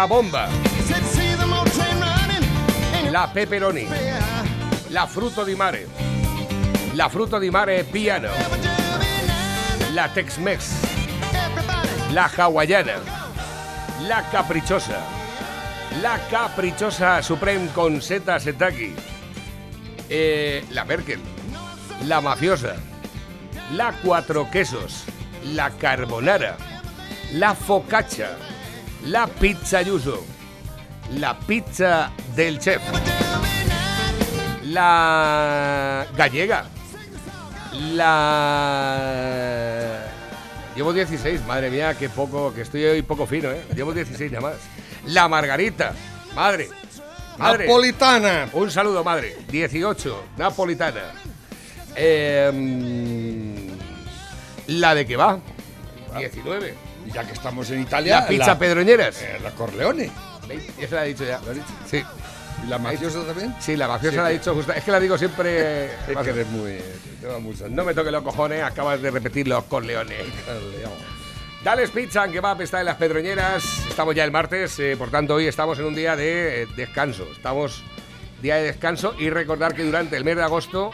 la bomba, la pepperoni, la fruto di mare, la fruto di mare piano, la Tex-Mex, la hawaiana, la caprichosa, la caprichosa Supreme con seta setaki, eh, la Merkel, la mafiosa, la cuatro quesos, la carbonara, la focaccia, la pizza yuso, la pizza del chef, la gallega, la... Llevo 16, madre mía, qué poco, que estoy hoy poco fino, ¿eh? Llevo 16 ya más. La margarita, madre. Madre. Napolitana. Un saludo, madre. 18, napolitana. Em, la de que va. 19. Ya que estamos en Italia. La pizza Pedroñeras. eh, la Corleone. Ya se la he dicho ya. ¿Lo has dicho? Sí. ¿Y la mafiosa también? Sí, la mafiosa Sí, la ha que- dicho justo. Es que la digo siempre. Es que eres muy. te va mucho. No me toque los cojones, acabas de repetir los corleones. Corleone. Dales Pizza, que va está en las Pedroñeras. Estamos ya el martes, eh, por tanto, hoy estamos en un día de eh, descanso. Estamos día de descanso y recordar que durante el mes de agosto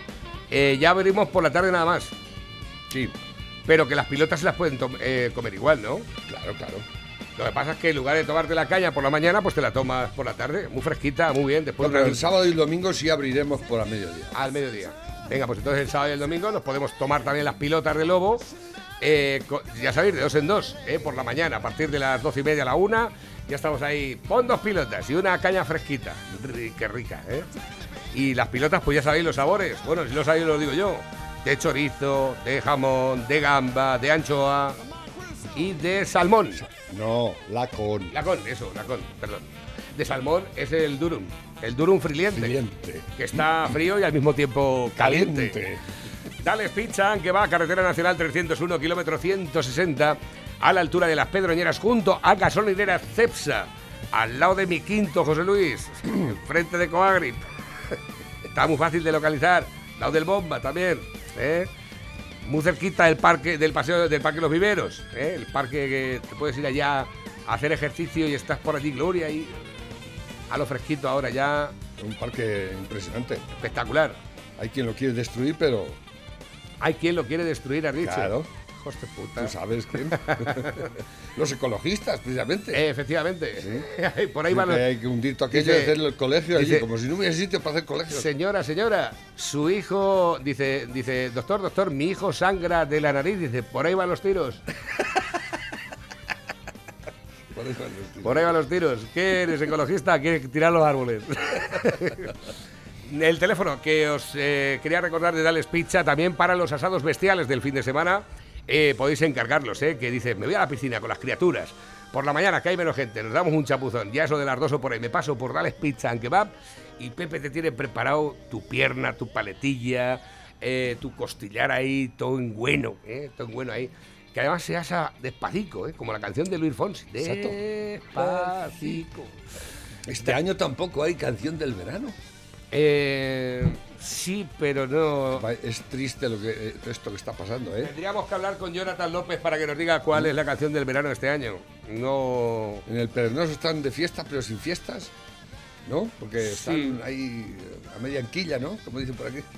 eh, ya abrimos por la tarde nada más. Sí, Pero que las pilotas se las pueden eh, comer igual, ¿no? claro, claro. Lo que pasa es que en lugar de tomarte la caña por la mañana, pues te la tomas por la tarde. Muy fresquita, muy bien. Después Bueno, de- el sábado y el domingo sí abriremos por a mediodía. al mediodía. Venga, pues entonces el sábado y el domingo nos podemos tomar también las pilotas de lobo. eh, ya sabéis, de dos en dos, eh, por la mañana, a partir de las doce y media a la una. Ya estamos ahí. Pon dos pilotas y una caña fresquita. Qué rica, ¿eh? Y las pilotas, pues ya sabéis los sabores. Bueno, si lo sabéis, lo digo yo. De chorizo, de jamón, de gamba, de anchoa y de salmón. No, la con. Lacón, eso, lacón, perdón. De salmón es el durum. El durum friliente. Friliente. Que está frío y al mismo tiempo caliente. Caliente. Dales Pizza, que va a carretera nacional 301, kilómetro 160, a la altura de las Pedroñeras, junto a gasolinera Cepsa, al lado de mi quinto, José Luis, enfrente de Coagrip. Está muy fácil de localizar, al lado del Bomba también, ¿eh? muy cerquita del parque, del paseo del Parque Los Viveros, ¿eh? el parque que te puedes ir allá a hacer ejercicio y estás por allí, Gloria, y a lo fresquito ahora ya, Un parque impresionante. espectacular. Hay quien lo quiere destruir, pero Hay quien lo quiere destruir a Richie. Claro. Hijos de puta. tú sabes quién. Los ecologistas, precisamente. Eh, efectivamente. Por ahí van los- hay que hundir todo aquello Dice- y hacer el colegio allí, como si no hubiera sitio para hacer colegio. Señora, señora, su hijo dice, dice, doctor, doctor, mi hijo sangra de la nariz, dice, por ahí van los tiros, Por eso no estoy- por ahí van los tiros. ¿Qué eres ecologista? ¿Quieres tirar los árboles? El teléfono que os eh, quería recordar de Dales Pizza también para los asados bestiales del fin de semana. Eh, podéis encargarlos, ¿eh? Que dice, me voy a la piscina con las criaturas. Por la mañana, que hay menos gente, nos damos un chapuzón. Ya eso de las dos o por ahí, me paso por Dales Pizza and Kebab y Pepe te tiene preparado tu pierna, tu paletilla, eh, tu costillar ahí, todo en bueno, ¿eh? Todo en bueno ahí. Que además se asa despacito, ¿eh? Como la canción de Luis Fonsi. Exacto. Despacito. Este año tampoco hay canción del verano. Eh, sí, pero no. Es triste lo que, eh, esto que está pasando, ¿eh? Tendríamos que hablar con Jonathan López para que nos diga cuál es la canción del verano de este año. No. En el Pernoso están de fiesta, pero sin fiestas, ¿no? Porque están Sí. ahí a media anquilla, ¿no? Como dicen por aquí.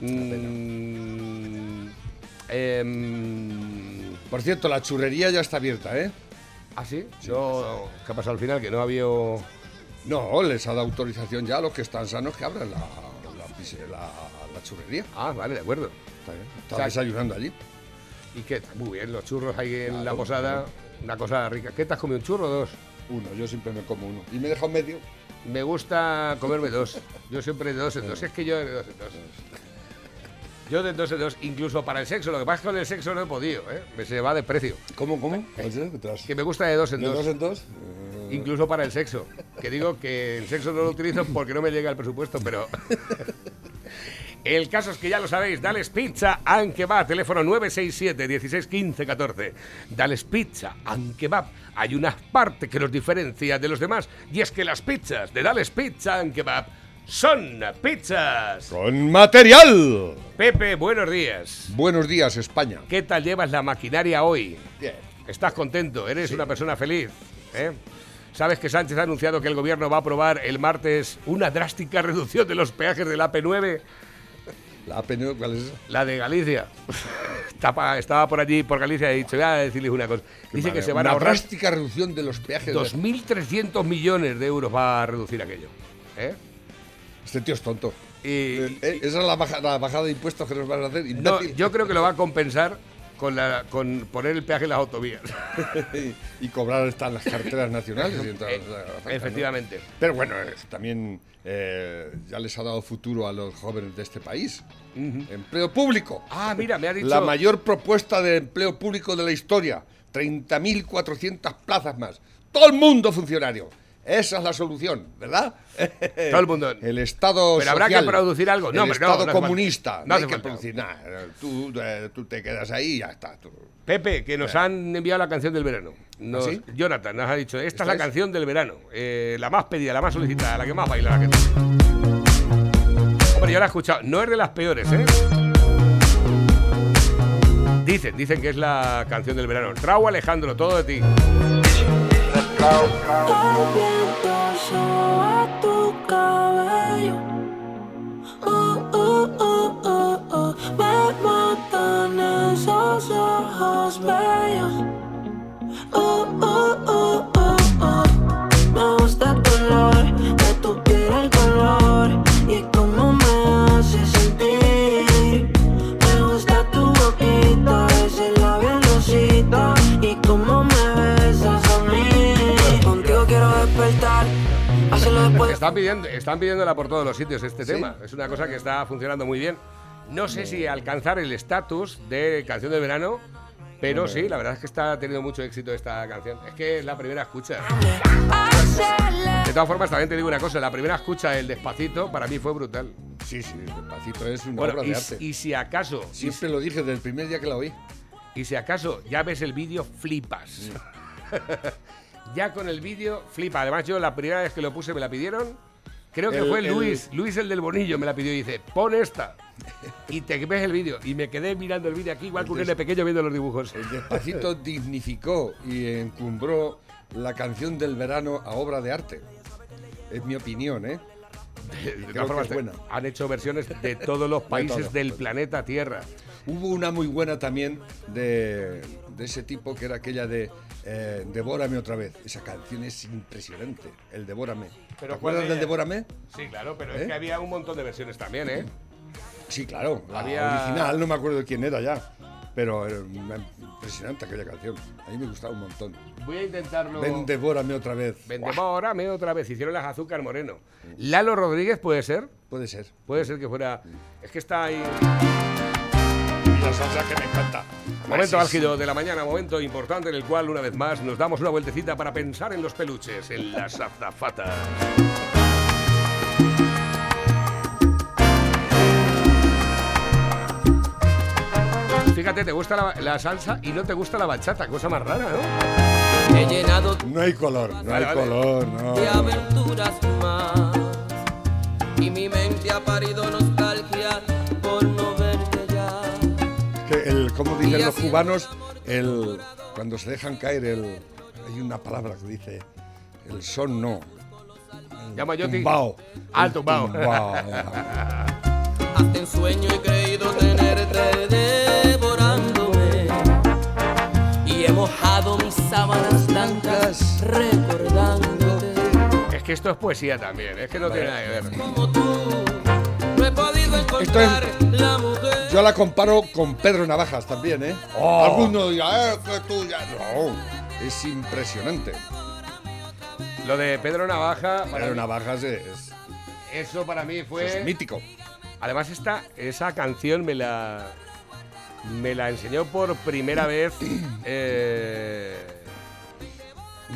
Mm, em, Por cierto, la churrería ya está abierta, ¿eh? ¿Ah, sí? No, ¿Qué ha pasado al final? Que no había. No, les ha dado autorización ya a los que están sanos que abran la, la, la- la churrería. Ah, vale, de acuerdo. Está, bien. Está O sea, desayunando allí. ¿Y qué? Muy bien, los churros ahí en Claro, la posada. Una cosa rica. ¿Qué te has comido? ¿Un churro o dos? Uno, yo siempre me como uno. Y me dejo medio. Me gusta comerme dos. Yo siempre de dos en dos. Es que yo de dos en dos. Yo de dos en dos, incluso para el sexo. Lo que pasa es que con el sexo no he podido, ¿eh? Me se va de precio. ¿Cómo, cómo? ¿Qué traes? Que me gusta de dos en ¿De dos. dos en dos? Incluso para el sexo. Que digo que el sexo no lo utilizo porque no me llega el presupuesto, pero. El caso es que ya lo sabéis, Dales Pizza and Kebab, teléfono 967 16 15 14. Dales Pizza and Kebab. Hay una parte que nos diferencia de los demás y es que las pizzas de Dales Pizza and Kebab son pizzas. ¡Con material! Pepe, buenos días. Buenos días, España. ¿Qué tal llevas la maquinaria hoy? Bien. ¿Estás contento? ¿Eres una persona feliz? ¿eh? ¿Sabes que Sánchez ha anunciado que el gobierno va a aprobar el martes una drástica reducción de los peajes del AP9? ¿La AP9 cuál es? La de Galicia. Estaba, estaba por allí, por Galicia, y he dicho, voy a decirles una cosa. Dice que se van a Una ahorrar drástica reducción de los peajes. de- 2.300 millones de euros va a reducir aquello. ¿eh? Este tío es tonto. Y, Eh, eh, esa es la, baja- la bajada de impuestos que nos van a hacer. no, yo creo que lo va a compensar con, la, con poner el peaje en las autovías. y cobrar están las carteras nacionales. y Eh. Efectivamente. Pero bueno, eh, también eh, ya les ha dado futuro a los jóvenes de este país. Empleo público. Ah, mira, me ha dicho... La mayor propuesta de empleo público de la historia. 30.400 plazas más. Todo el mundo funcionario. Esa es la solución, ¿verdad? Todo el mundo. El Estado Pero habrá que producir algo. No, el no, Estado no falta. comunista. No No, hay que producir nada. Tú, eh, tú te quedas ahí y ya está. tú. Pepe, que nos han enviado la canción del verano. Nos- ¿Ah, sí? Jonathan nos ha dicho, esta, ¿Esta es la es? canción del verano. eh, la más pedida, la más solicitada, la que más baila la gente. Hombre, yo la he escuchado. No es de las peores, ¿eh? Dicen, dicen que es la canción del verano. Raúl Alejandro, todo de ti. Viento soba tu cabello. Uh, uh, uh, uh, uh. Me esos ojos bellos. Uh, uh, uh, uh, uh. Me gusta Están, pidiendo, están pidiéndola por todos los sitios este tema. Es una cosa que está funcionando muy bien. No sé si alcanzar el estatus de canción del verano, pero sí, la verdad es que está teniendo mucho éxito esta canción. Es que es la primera escucha. De todas formas, también te digo una cosa, la primera escucha, el despacito, para mí fue brutal. Sí, sí, Despacito es una Bueno, obra y, de arte. y si acaso, y, Siempre lo dije desde el primer día que la oí. y si acaso ya ves el vídeo, flipas. ya con el vídeo, flipa. Además, yo la primera vez que lo puse me la pidieron. Creo que El- fue el- Luis, Luis el del Bonillo me la pidió y dice, pon esta. Y te ves el vídeo. Y me quedé mirando el vídeo aquí, igual que un nene pequeño viendo los dibujos. El Despacito dignificó y encumbró la canción del verano a obra de arte. Es mi opinión, ¿eh? De formas, es buena. han hecho versiones de todos los países del planeta Tierra. Hubo una muy buena también de, de ese tipo que era aquella de eh, Devórame otra vez. Esa canción es impresionante, el Devórame. Pero ¿Te ¿cuál acuerdas de del? Devórame? Sí, claro, pero es ¿Eh? que había un montón de versiones también, ¿eh? Sí, claro. La Había- original, no me acuerdo de quién era ya. Pero era una- impresionante aquella canción. A mí me gustaba un montón. Voy a intentarlo. Ven, devórame otra vez. Vendemos Buah, ahora, me otra vez. Hicieron las azúcar moreno. Lalo Rodríguez puede ser. Puede ser. Puede ser que fuera. Es que está ahí. Y la salsa que me encanta. Momento álgido de la mañana, momento importante en el cual, una vez más, nos damos una vueltecita para pensar en los peluches, en las azafatas. Fíjate, te gusta la, la salsa y no te gusta la bachata, cosa más rara, ¿no? He llenado No hay color, no Vale, hay vale. color, no. de aventuras más y mi mente ha parido nostalgia como dicen los cubanos, el, cuando se dejan caer el. Hay una palabra que dice. El son no. Llama yo Tumbao. Ah, El tumbao. tumbao. Hasta en sueño he creído tenerte devorándome y he mojado mis sábanas blancas recordándote Es que esto es poesía también, es que no tiene nada que ver. como tú. Mujer. Yo la comparo con Pedro Navajas también, ¿eh? Oh. Alguno dirá, eh, que tú ya. No, es impresionante. Lo de Pedro Navaja, Pedro mí- Navajas es, eso para mí fue. es mítico. Además, esta, esa canción me la, me la enseñó por primera vez eh,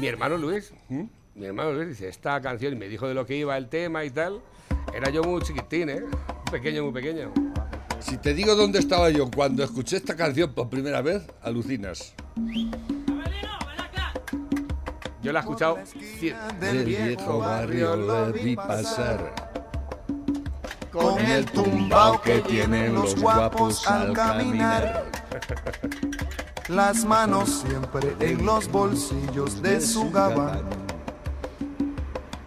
mi hermano Luis. ¿Mm? Mi hermano Luis dice, esta canción, y me dijo de lo que iba el tema y tal. Era yo muy chiquitín, ¿eh? Pequeño, muy pequeño. Si te digo dónde estaba yo cuando escuché esta canción por primera vez, alucinas. Yo la he escuchado Del viejo barrio le vi pasar. Con el tumbao que tienen los guapos al caminar. las manos siempre en los bolsillos de su gabán.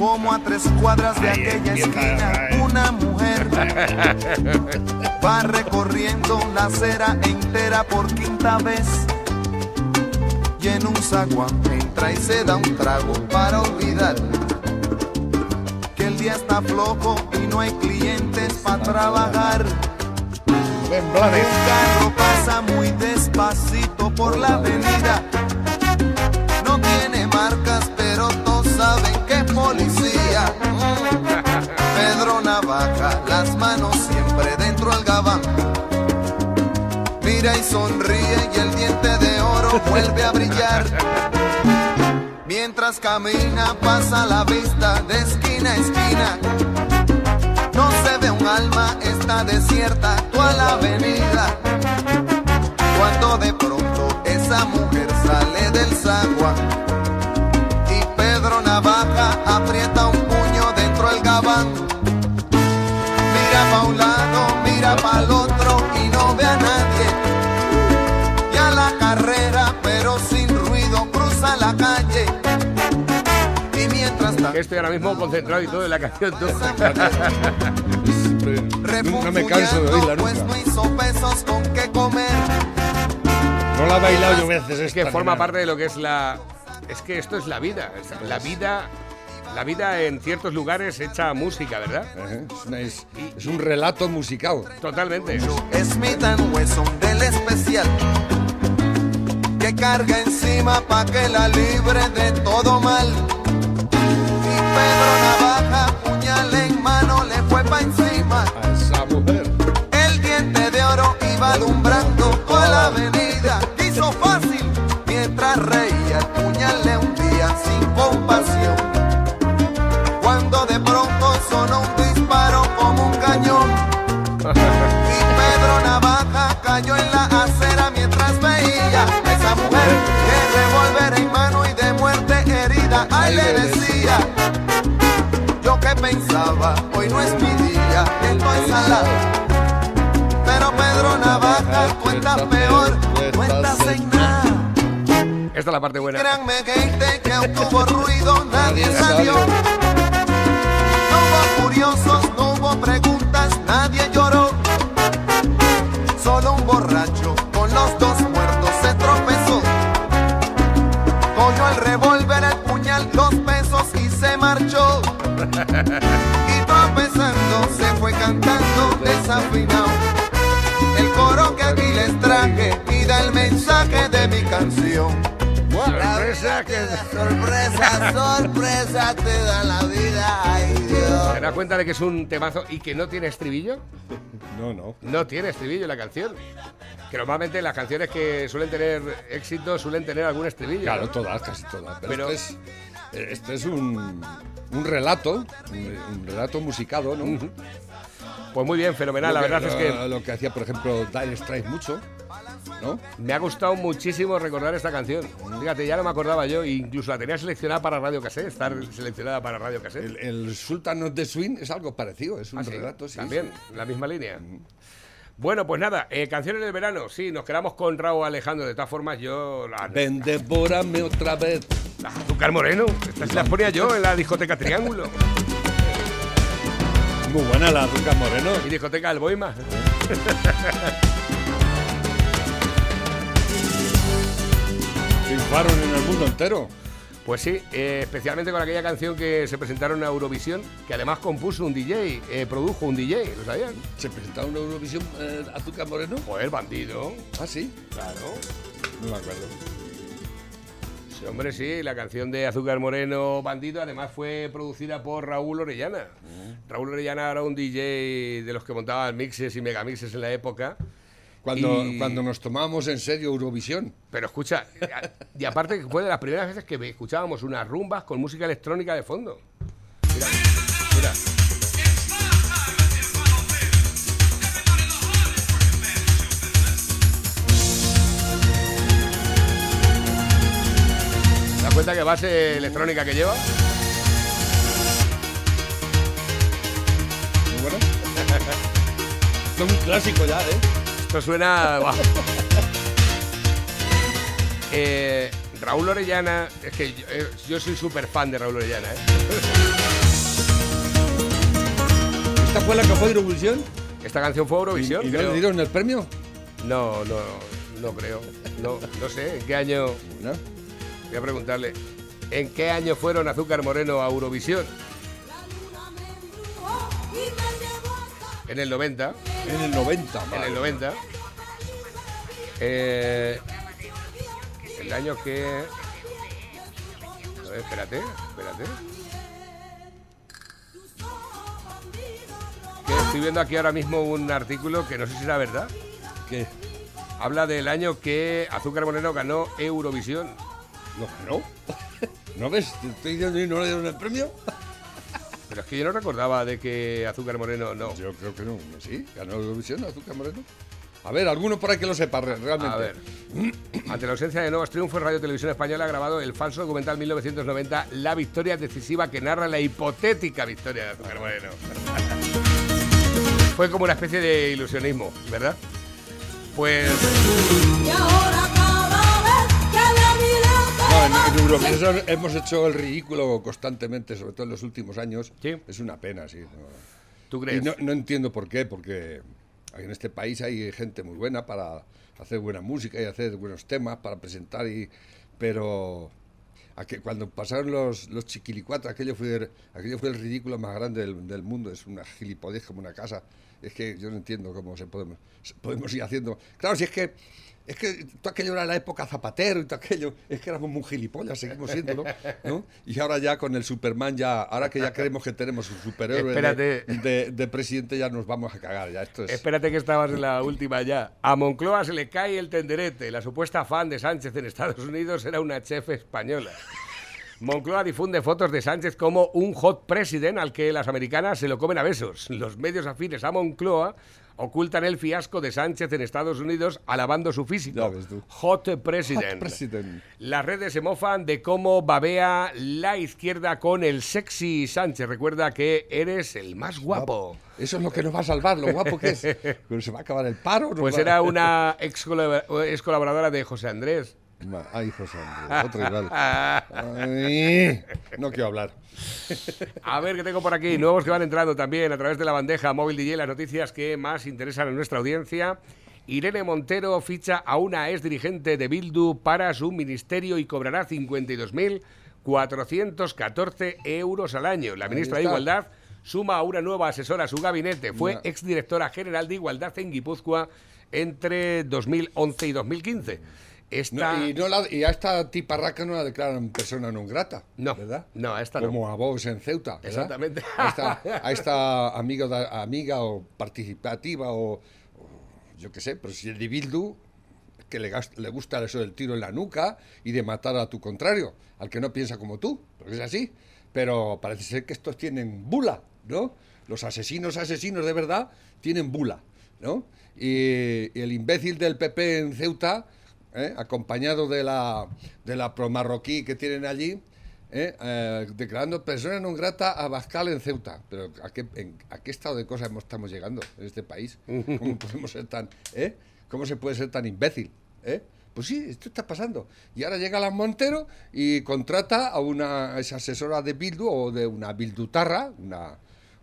Como a tres cuadras de Ahí aquella esquina, una mujer va recorriendo la acera entera por quinta vez. Y en un zaguán entra y se da un trago para olvidar que el día está flojo y no hay clientes para trabajar. Un carro pasa muy despacito por la avenida. Navaja, las manos siempre dentro del gabán. Mira y sonríe y el diente de oro vuelve a brillar. Mientras camina pasa la vista de esquina a esquina. No se ve un alma, está desierta toda la avenida. Cuando de pronto esa mujer sale del sagua estoy ahora mismo concentrado y todo en la canción. tú. Siempre- Nunca me canso de oírla Pues no nunca. hizo pesos con qué comer. No la he bailado yo veces. Es que forma parte de lo que es la. Es que esto es la vida. La vida. La vida en ciertos lugares hecha música, ¿verdad? Es, es- es un relato musicado. Totalmente. Smith Wesson del especial que carga encima pa' que la libre de todo mal. Pedro Navaja, puñal en mano, le fue pa' encima. A esa mujer. El diente de oro iba alumbrando toda la avenida. Hoy no es mi día, estoy salado. Pero Pedro Navaja, estás peor, no estás en nada. Esta es la parte buena. Créanme, gente, que aunque hubo ruido, nadie salió. No hubo curiosos, no hubo preguntas, nadie lloró. Solo un borracho con los dos muertos se tropezó. Cogió el revólver, el puñal, los pesos y se marchó. Y fue cantando desafinado. El coro que aquí les traje y da el mensaje de mi canción. Sorpresa que- sorpresa, sorpresa te da la vida, ay Dios. ¿Te das cuenta de que es un temazo y que no tiene estribillo? No, no. No tiene estribillo la canción. Que normalmente las canciones que suelen tener éxito suelen tener algún estribillo. Claro, ¿no? todas, casi todas. Pero, Pero- este es, este es un, un relato, un, un relato musicado, ¿no? Pues muy bien, fenomenal. La que- verdad es que lo, que hacía, por ejemplo, Dire Straits mucho, ¿no? me ha gustado muchísimo recordar esta canción. Fíjate, ya no me acordaba yo, incluso la tenía seleccionada para Radio Cassette, estar seleccionada para Radio Cassette. El, el Sultan of the Swing es algo parecido, es un Ah, sí, relato, sí. También, sí. la misma línea. Bueno, pues nada, eh, canciones del verano, sí, nos quedamos con Raúl Alejandro. De todas formas, yo la, Ven, devórame otra vez. Azúcar Moreno, estas las ponía yo en la discoteca Triángulo Muy buena la azúcar moreno. y discoteca El Boima. Triunfaron en el mundo entero. Pues sí, eh, especialmente con aquella canción que se presentaron a Eurovisión, que además compuso un DJ, eh, produjo un DJ, ¿lo sabían? ¿Se presentaron en Eurovisión eh, azúcar moreno? Pues bandido, Ah, sí. claro. No me acuerdo. Sí, hombre, sí, la canción de Azúcar Moreno Bandido además fue producida por Raúl Orellana. Raúl Orellana era un DJ de los que montaban mixes y megamixes en la época Cuando, Y- cuando nos tomábamos en serio Eurovisión. Pero escucha, y aparte que fue de las primeras veces que escuchábamos unas rumbas con música electrónica de fondo. Mira, mira. ¿Te das cuenta que base electrónica que lleva? Muy bueno. Esto es un clásico ya, ¿eh? Esto suena. Eh, Raúl Orellana, es que yo, eh, yo soy súper fan de Raúl Orellana, ¿eh? ¿Esta fue la que fue Eurovisión? Esta canción fue Eurovisión. ¿Y no creo. le dieron el premio? No, no, no creo. No, no sé, ¿en qué año? ¿No? Voy a preguntarle. ¿En qué año fueron Azúcar Moreno a Eurovisión? En el 90. En el 90, En el 90. Eh, el año que. A ver, espérate, espérate. Que estoy viendo aquí ahora mismo un artículo que no sé si era verdad. ¿Qué? Habla del año que Azúcar Moreno ganó Eurovisión. ¿Lo ganó? ¿No ves? Te estoy diciendo y no le dieron el premio. Pero es que yo no recordaba de que Azúcar Moreno no. Yo creo que no. Sí, ganó Eurovisión, Azúcar Moreno. A ver, alguno por ahí que lo sepa re- realmente. A ver. Ante la ausencia de nuevos triunfos, Radio Televisión Española ha grabado el falso documental 1990 La victoria decisiva que narra la hipotética victoria de Azúcar Moreno. Fue como una especie de ilusionismo, ¿verdad? Pues en, en Eurovisión hemos hecho el ridículo constantemente, sobre todo en los últimos años. Sí. Es una pena, sí. no. tú Y crees. no, no entiendo por qué, porque en este país hay gente muy buena para hacer buena música y hacer buenos temas, para presentar, y, pero aqu- cuando pasaron los, los chiquilicuatros, aquello fue, aquello fue el ridículo más grande del, del mundo, es una gilipollez como una casa. Es que yo no entiendo cómo se podemos, podemos ir haciendo. Claro, si es que es que todo aquello era la época Zapatero y todo aquello, es que éramos muy gilipollas, seguimos siéndolo, ¿no? Y ahora ya con el Superman, ya, ahora que ya creemos que tenemos un superhéroe de- de, de presidente, ya nos vamos a cagar, ya esto es... Espérate que estabas en la última ya. A Moncloa se le cae el tenderete. La supuesta fan de Sánchez en Estados Unidos era una chef española. Moncloa difunde fotos de Sánchez como un hot president al que las americanas se lo comen a besos. Los medios afines a Moncloa ocultan el fiasco de Sánchez en Estados Unidos alabando su físico. Ya ves tú. Hot president. Hot president. Las redes se mofan de cómo babea la izquierda con el sexy Sánchez. Recuerda que eres el más guapo. Eso es lo que nos va a salvar, lo guapo que es. Pero se va a acabar el paro. Pues va- era una ex colaboradora de José Andrés. Ay, José Andrés, otro igual. Ay, no quiero hablar. A ver qué tengo por aquí. Nuevos que van entrando también a través de la bandeja móvil DJ, las noticias que más interesan a nuestra audiencia. Irene Montero ficha a una ex dirigente de Bildu para su ministerio y cobrará 52.414 euros al año. La ministra de. Igualdad suma a una nueva asesora a su gabinete. Fue Ya. exdirectora general de Igualdad en Guipúzcoa entre 2011 y 2015. Esta... No, y, no la- y a esta tiparraca no la declaran persona non grata, No, ¿verdad? no, a esta no. Como a vos en Ceuta, ¿verdad? Exactamente. A esta, a esta amiga, da- amiga o participativa o, o yo qué sé, pero si el de Bildu, que le, le gusta eso del tiro en la nuca y de matar a tu contrario, al que no piensa como tú, porque es así. Pero parece ser que estos tienen bula, ¿no? Los asesinos, asesinos de verdad, tienen bula, ¿no? Y, y el imbécil del PP en Ceuta, ¿eh? acompañado de la, de la promarroquí que tienen allí, ¿eh? Eh, declarando persona non grata a Bascal en Ceuta. Pero ¿a qué, en- ¿a qué estado de cosas estamos llegando en este país? ¿Cómo podemos ser tan, eh? ¿Cómo se puede ser tan imbécil? ¿eh? Pues sí, esto está pasando. Y ahora llega la Montero y contrata a una asesora de Bildu o de una Bildutarra, una,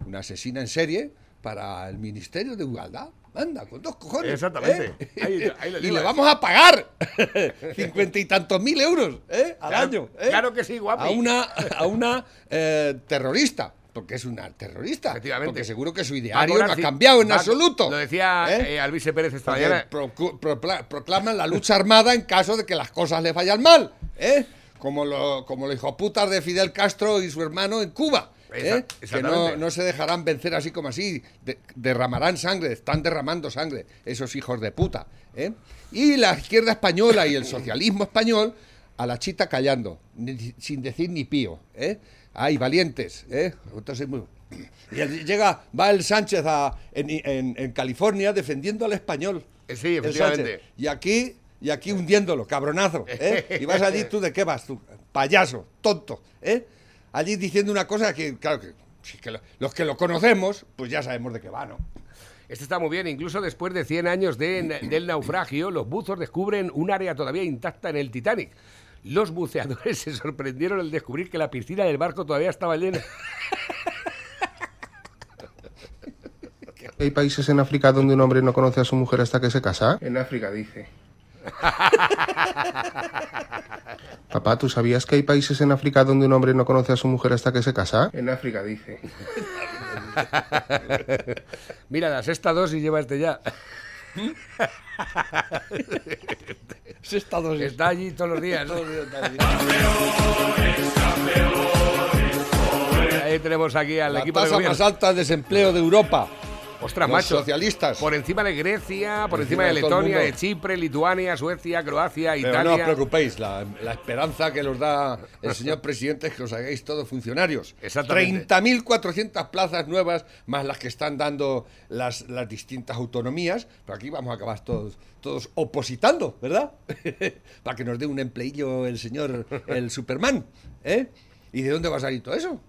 una asesina en serie, para el Ministerio de Igualdad. Anda, con dos cojones. Exactamente. ¿eh? Ahí- ahí lo y le vamos a pagar cincuenta y tantos mil euros ¿eh? al Claro- año. ¿eh? claro que sí, guapi. A una, a una eh, terrorista. Porque es una terrorista. Efectivamente. Porque seguro que su ideario no ha cambiado en va absoluto. Lo decía Alvise Pérez esta Porque mañana. proclaman la lucha armada en caso de que las cosas les vayan mal, ¿eh? Como, lo, como los hijoputas de Fidel Castro y su hermano en Cuba. ¿Eh? Que no, no se dejarán vencer así como así, de- derramarán sangre, están derramando sangre, esos hijos de puta. ¿eh? Y la izquierda española y el socialismo español a la chita callando, ni- sin decir ni pío. ¿eh? Ay, valientes. ¿eh? Entonces, muy- y el- llega, va el Sánchez a- en, en- en California defendiendo al español. Sí, efectivamente. Y aquí, y aquí hundiéndolo, cabronazo. ¿eh? Y vas allí, tú de qué vas, tú, payaso, tonto. ¿eh? Allí diciendo una cosa que, claro, que, sí, que lo- los que lo conocemos, pues ya sabemos de qué va, ¿no? Este está muy bien. Incluso después de 100 años de- del naufragio, los buzos descubren un área todavía intacta en el Titanic. Los buceadores se sorprendieron al descubrir que la piscina del barco todavía estaba llena. ¿Hay países en África donde un hombre no conoce a su mujer hasta que se casa? En África dice. Papá, ¿tú sabías que hay países en África donde un hombre no conoce a su mujer hasta que se casa? En África dice. Mira, la sexta dosis lleva este ya. Está allí todos los días. Ahí tenemos aquí al La equipo de tasa gobierno. más alta de desempleo de Europa. Ostras, Los macho. socialistas. Por encima de Grecia, por encima de encima de Letonia, de mundo. Chipre, Lituania, Suecia, Croacia, Pero Italia. no os preocupéis, la, la esperanza que os da el señor presidente es que os hagáis todos funcionarios. Exactamente. 30.400 plazas nuevas, más las que están dando las, las distintas autonomías. Pero aquí vamos a acabar todos, todos opositando, ¿verdad? Para que nos dé un empleillo el señor, el Superman. ¿eh? ¿Y de dónde va a salir todo eso?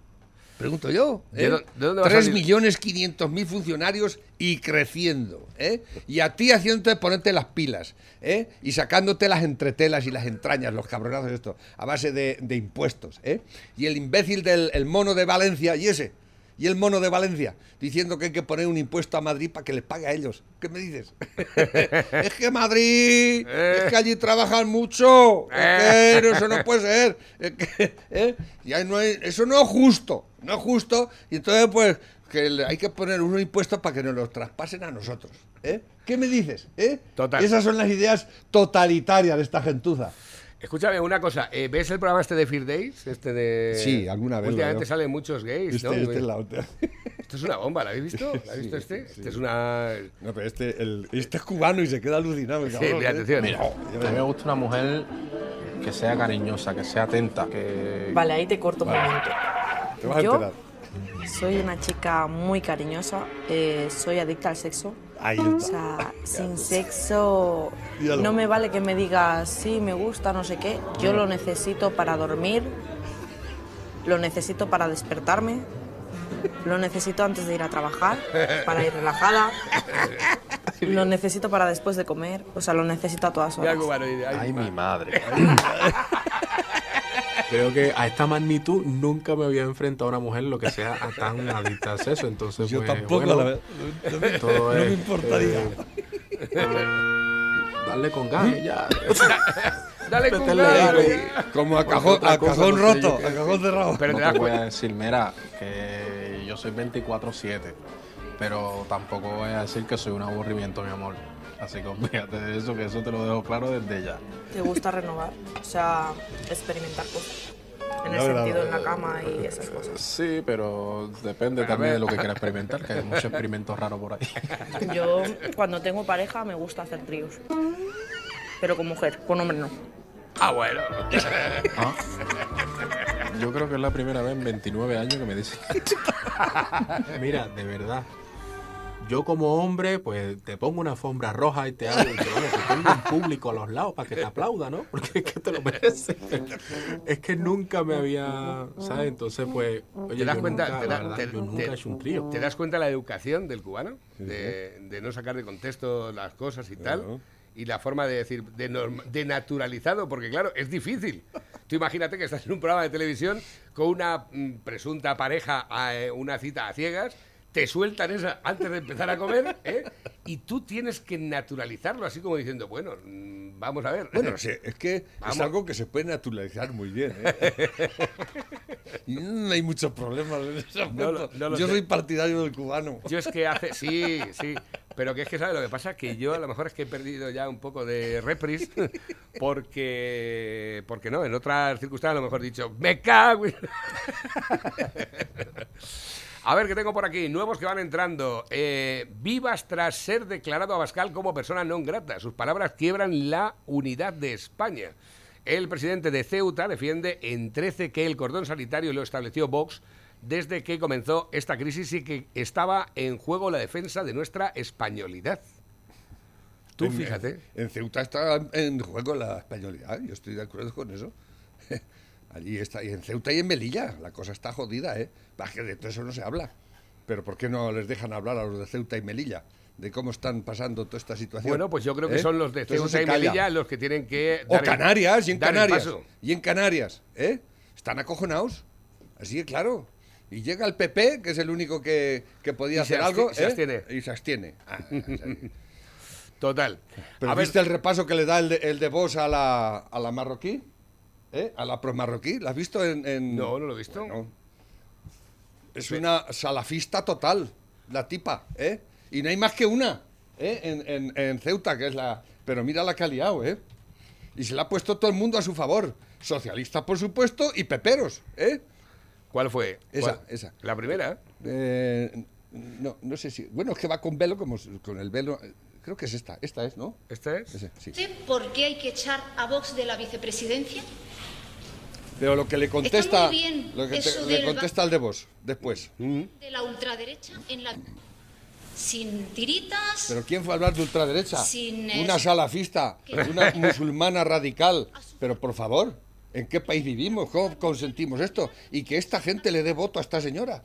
Pregunto yo. ¿De ¿eh? de dónde va a 3 salir? millones 500 mil funcionarios y creciendo. ¿eh? Y a ti haciéndote ponerte las pilas ¿eh? y sacándote las entretelas y las entrañas, los cabronazos estos, a base de, de impuestos. ¿eh? Y el imbécil del el mono de Valencia, y ese, y el mono de Valencia, diciendo que hay que poner un impuesto a Madrid para que les pague a ellos. ¿Qué me dices? es que Madrid, es que allí trabajan mucho. Es que eso no puede ser. Es que, ¿eh? Y ahí no hay- eso no es justo. No es justo. Y entonces, pues, que le- hay que poner unos impuestos para que nos los traspasen a nosotros. ¿eh? ¿Qué me dices? ¿eh? Total. Esas son las ideas totalitarias de esta gentuza. Escúchame una cosa, eh, ¿ves el programa este de Fear Days? Este de... Sí, alguna vez Últimamente salen muchos gays, Este, ¿no? este es la otra. Esto es una bomba, ¿la habéis visto? ¿La habéis visto Sí, este? sí. Este es una... No, pero este, el- este es cubano y se queda alucinado. el Sí, cabrón, mira, ¿eh? atención. A mí me gusta una mujer que sea cariñosa, que sea atenta, que... Vale, ahí te corto un momento. Te vas a Yo enterar. soy una chica muy cariñosa, eh, soy adicta al sexo. Ahí O sea, sin sexo no me vale que me digas sí, me gusta, no sé qué. Yo lo necesito para dormir, lo necesito para despertarme, lo necesito antes de ir a trabajar, para ir relajada, lo necesito para después de comer, o sea, lo necesito a todas horas. ay, Ay, mi ma- madre. Creo que a esta magnitud nunca me había enfrentado a una mujer lo que sea a tan adicta al sexo. Entonces, Yo pues, tampoco, bueno, la verdad. No me- todo no me es, importaría. eh, darle con ganas ya. Dale con ganas. Como a cajón, a cajón roto, a cajón cerrado. Pero no te das te voy a decir, mira, que yo soy 24-7, pero tampoco voy a decir que soy un aburrimiento, mi amor. Así que fíjate de eso, que eso te lo dejo claro desde ya. ¿Te gusta renovar? O sea, experimentar cosas. En el No, sentido en la cama y esas cosas. Sí, pero depende también de lo que quieras experimentar, que hay muchos experimentos raros por ahí. Yo, cuando tengo pareja, me gusta hacer tríos. Pero con mujer, con hombre no. Ah, bueno. Ah. Yo creo que es la primera vez en 29 años que me dicen. Mira, de verdad. Yo como hombre, pues te pongo una alfombra roja y te hago, y te, vamos, te pongo un público a los lados para que te aplauda, ¿no? Porque es que te lo mereces. Es que nunca me había, ¿sabes? Entonces, pues, oye, ¿Te das yo cuenta? nunca, te la da- verdad, te- yo nunca te- he hecho un trío. ¿Te das cuenta la educación del cubano? De, de no sacar de contexto las cosas y tal. Claro. Y la forma de decir, de, norm- de naturalizado, porque claro, es difícil. Tú imagínate que estás en un programa de televisión con una mm, presunta pareja, a, eh, una cita a ciegas, te sueltan esa antes de empezar a comer, ¿eh? y tú tienes que naturalizarlo, así como diciendo, bueno, mm, vamos a ver. Bueno, sí, es que Vamos. es algo que se puede naturalizar muy bien. ¿eh? y no hay muchos problemas en ese aspecto. no Yo sé. soy partidario del cubano. Yo es que hace. Sí, sí. Pero que es que, ¿sabes? Lo que pasa es que yo a lo mejor es que he perdido ya un poco de repris. Porque. Porque no, en otras circunstancias a lo mejor he dicho, ¡me cago! En-". A ver, ¿qué tengo por aquí? Nuevos que van entrando. Eh, vivas tras ser declarado Abascal como persona non grata. Sus palabras quiebran la unidad de España. El presidente de Ceuta defiende en 13 que el cordón sanitario lo estableció Vox desde que comenzó esta crisis y que estaba en juego la defensa de nuestra españolidad. Tú En- fíjate. En Ceuta está en juego la españolidad, yo estoy de acuerdo con eso. Allí está, y en Ceuta y en Melilla, la cosa está jodida, ¿eh? Va, que de todo eso no se habla. Pero ¿por qué no les dejan hablar a los de Ceuta y Melilla? De cómo están pasando toda esta situación. Bueno, pues yo creo que ¿Eh? son los de Ceuta y. Melilla los que tienen que... O dar el- Canarias, y en el Canarias. Y en Canarias, ¿eh? Están acojonados. Así que claro. Y llega el PP, que es el único que, que podía Y hacer algo. se ¿eh? abstiene. Y se abstiene. Ah, Total. Pero A ver, ¿viste el repaso que le da el de, el de Vox a la, a la marroquí? ¿Eh? A la pro marroquí. ¿La has visto en, en- No, no lo he visto. Bueno, es una salafista total, la tipa, ¿eh? Y no hay más que una, ¿eh? En, en- en Ceuta, que es la... Pero mira la que ha liado, ¿eh? Y se la ha puesto todo el mundo a su favor. Socialistas, por supuesto, y peperos, ¿eh? ¿Cuál fue? Esa, ¿Cuál? esa. La primera. Eh, no, no sé si... Bueno, es que va con velo, como con el velo... Creo que es esta, esta es, ¿no? ¿Esta es? Ese, sí. ¿Sé por qué hay que echar a Vox de la vicepresidencia? Pero lo que le contesta, lo que te- le contesta al de vos después. De la ultraderecha en la... Sin tiritas, Pero ¿quién fue a hablar de ultraderecha? Sin, una salafista, una musulmana radical. Pero por favor, ¿en qué país vivimos? ¿Cómo consentimos esto? Y que esta gente le dé voto a esta señora.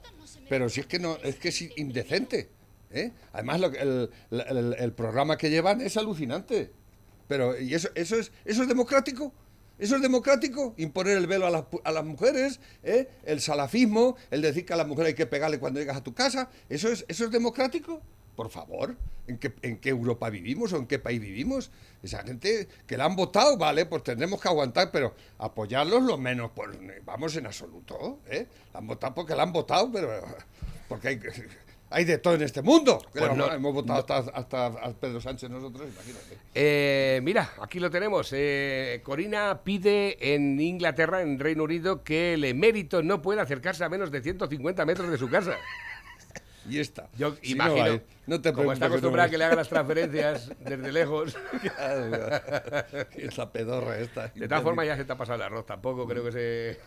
Pero si es que no, es que es indecente. ¿Eh? Además, lo el, el- el programa que llevan es alucinante. Pero, ¿y eso, eso, es, eso es democrático? ¿Eso es democrático? Imponer el velo a las, a las mujeres, ¿eh? el salafismo, el decir que a la mujer hay que pegarle cuando llegas a tu casa. ¿Eso es, eso es democrático? Por favor, ¿en qué, ¿en qué Europa vivimos o en qué país vivimos? Esa gente que la han votado, vale, pues tendremos que aguantar, pero apoyarlos lo menos, pues vamos en absoluto. ¿eh? La han votado porque la han votado, pero porque hay, hay de todo en este mundo. Pues Hemos- no- hemos votado hasta, Pedro Sánchez nosotros, imagínate. Eh, mira, aquí lo tenemos. Eh, Corina pide en Inglaterra, en Reino Unido, que el emérito no pueda acercarse a menos de 150 metros de su casa. Y esta. Yo Si imagino, no no te como está acostumbrada a que le haga las transferencias desde lejos. es la pedorra esta. De todas formas, ya se te ha pasado el arroz. Tampoco creo que se...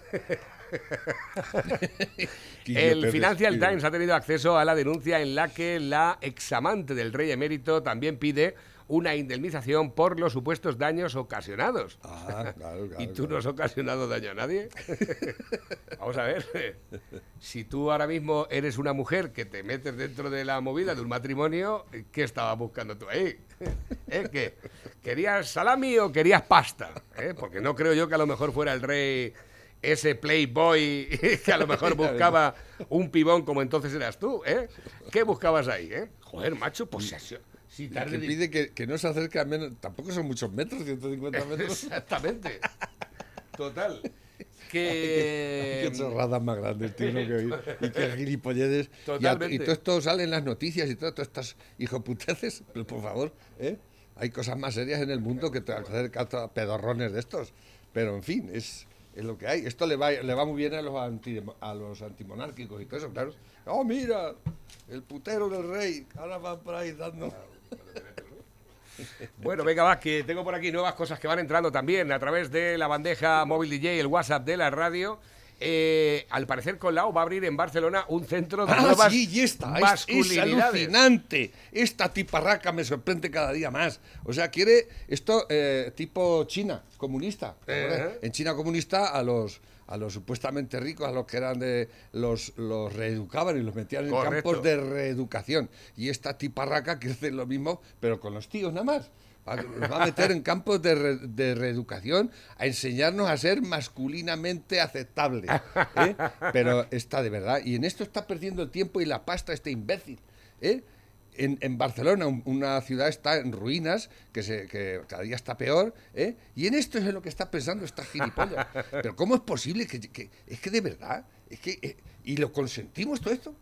El Financial. Times ha tenido acceso a la denuncia en la que la examante del rey emérito también pide una indemnización por los supuestos daños ocasionados. Ah, claro, claro, ¿Y tú claro. no has ocasionado daño a nadie? Vamos a ver. Si tú ahora mismo eres una mujer que te metes dentro de la movida de un matrimonio, ¿qué estabas buscando tú ahí? ¿Eh? ¿Qué? ¿Querías salami o querías pasta? ¿Eh? Porque no creo yo que a lo mejor fuera el rey ese playboy que a lo mejor buscaba un pibón como entonces eras tú, ¿eh? ¿Qué buscabas ahí, eh? Joder, macho, pues Y tarde que de- pide que, que no se acerque a menos. Tampoco son muchos metros, 150 metros. Exactamente. Total. Qué Que... chorradas más grandes, no que oír. Y qué gilipolleces. Y, a- Totalmente. y todo esto sale en las noticias y todo, todas estas hijoputeces. Pero por favor, ¿eh? Hay cosas más serias en el mundo que te acercar a pedorrones de estos. Pero en fin, es, es lo que hay. Esto le va, le va muy bien a los, anti, a los antimonárquicos y todo eso, claro. Oh, mira, el putero del rey. Ahora van por ahí dando. Bueno, venga, va, que tengo por aquí nuevas cosas que van entrando también a través de la bandeja móvil DJ, el WhatsApp de la radio. Eh, al parecer, Colau va a abrir en Barcelona un centro de Ah, nuevas sí, y esta, es, es alucinante. Esta tiparraca me sorprende cada día más. O sea, quiere esto eh, tipo China, comunista. Eh. En China comunista a los a los supuestamente ricos, a los que eran de los, los reeducaban y los metían en campos de reeducación. Y esta tiparraca quiere hacer lo mismo, pero con los tíos nada más. Nos va a meter en campos de, re- de reeducación a enseñarnos a ser masculinamente aceptables. ¿eh? Pero está de verdad. Y en esto está perdiendo el tiempo y la pasta este imbécil. ¿eh? En, en Barcelona, un- una ciudad está en ruinas, que, se, que cada día está peor, ¿eh? y en esto es en lo que está pensando esta gilipollas. Pero ¿cómo es posible que, que- es que de verdad, es que, eh, y lo consentimos todo esto?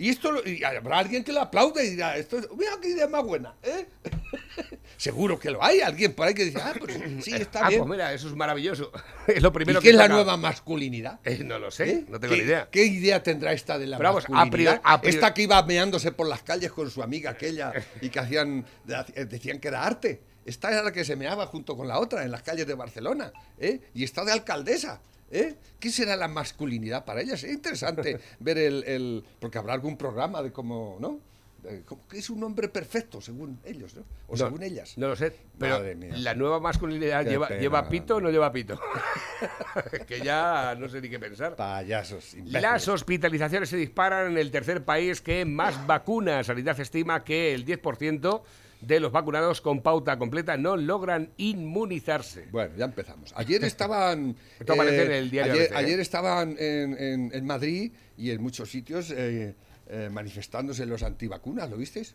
Y esto lo- y habrá alguien que lo aplaude y dirá, esto es, mira qué idea más buena, ¿eh? Seguro que lo hay, alguien por ahí que dice, ah, pues sí, está ah, bien. pues mira, eso es maravilloso. es lo primero ¿Y que qué es la nueva masculinidad? Eh, no lo sé, ¿Eh? no tengo ¿Qué, ni idea. ¿Qué idea tendrá esta de la Pero vamos, a masculinidad? priori- a priori- Esta que iba meándose por las calles con su amiga aquella y que hacían de- decían que era arte. Esta era la que se meaba junto con la otra en las calles de Barcelona. ¿eh? Y está de alcaldesa. ¿Eh? ¿Qué será la masculinidad para ellas? Es interesante ver el, el- Porque habrá algún programa de cómo, ¿no? De cómo- ¿Qué es un hombre perfecto según ellos, ¿no? O No, según ellas. No lo sé, pero Madre mía. la nueva masculinidad lleva, lleva pito o no lleva pito. que ya no sé ni qué pensar. Payasos. imbéciles. Las hospitalizaciones se disparan en el tercer país que más vacunas. Sanidad estima que el 10% de los vacunados con pauta completa no logran inmunizarse. Bueno, ya empezamos. Ayer estaban. Esto aparece en el diario Ayer, ABC, ¿eh? ayer estaban en, en- en Madrid y en muchos sitios eh, eh, manifestándose los antivacunas, ¿lo visteis?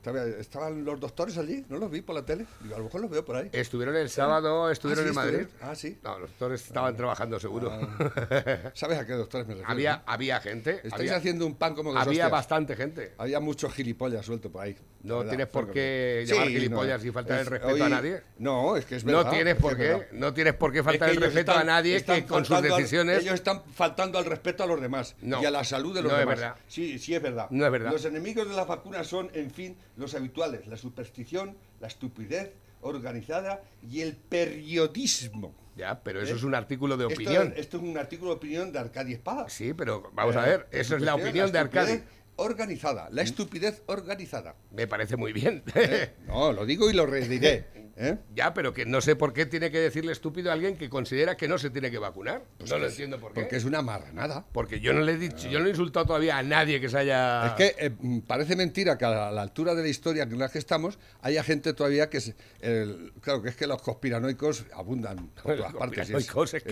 Estaba- estaban los doctores allí, no los vi por la tele. Digo, a lo mejor los veo por ahí. Estuvieron el sábado, estuvieron Ah, sí, en Madrid. estuvieron. Ah, sí. No, los doctores estaban trabajando seguro. ¿Sabes a qué doctores me refiero? había, no? había gente. Estáis había, haciendo un pan como dos había hostias. bastante gente. Había muchos gilipollas suelto por ahí. No verdad, tienes por qué llamar gilipollas y faltar el respeto a nadie. No, es que es No verdad. tienes es por que es qué, no tienes por qué Es faltar que el respeto a están- nadie están que con sus faltando al- decisiones. ellos están faltando al respeto a los demás No. y a la salud de los No es demás. verdad. Sí, sí es verdad. No es verdad. Los enemigos de las vacunas son, en fin, los habituales: la superstición, la estupidez organizada y el periodismo. Ya, pero ¿Eh? eso es un artículo de Esto- opinión. Esto, es un artículo de opinión de Arcadia Espada. Sí, pero vamos a Eh, ver, eso es la opinión de estupidez Arcadi. Organizada, la estupidez organizada. Me parece muy bien. ¿eh? No, lo digo y lo rediré. ¿eh? ya, pero que no sé por qué tiene que decirle estúpido a alguien que considera que no se tiene que vacunar. no lo Es- entiendo por qué. Porque es una marranada. Porque yo no le he dicho, yo no he insultado todavía a nadie que se haya. Es que eh, parece mentira que a la altura de la historia en la que estamos haya gente todavía que es, el- claro que es que los conspiranoicos abundan por todas partes. que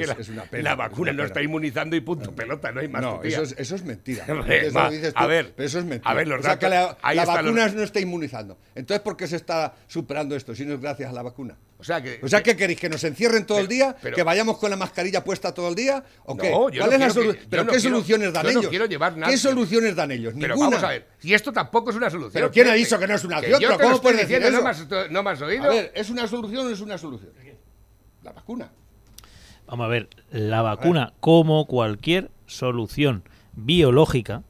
es- la, es una pena, la vacuna una no está inmunizando y punto pelota, no hay más. No, eso es, eso es mentira. A ver, pero eso es mentira. a ver, los o sea, que la, datos- ahí la los- vacuna no está inmunizando. Entonces, ¿por qué se está superando esto si no es gracias a la vacuna? O sea que. O sea, ¿qué queréis? ¿Que nos encierren todo el día? pero- ¿Que vayamos con la mascarilla puesta todo el día? ¿O No, qué? yo ¿Cuál no es la que- yo ¿Pero no qué quiero- soluciones dan yo no ellos? quiero llevar nada. ¿Qué soluciones dan ellos? Pero Ninguna. vamos a ver, y esto tampoco es una solución. ¿Pero quién ha dicho que no es una solución? yo ¿Pero te lo cómo puedes decir eso? ¿no me has, no me has oído? A ver, ¿es una solución o no es una solución? La vacuna. Vamos a ver, la vacuna, como cualquier solución biológica,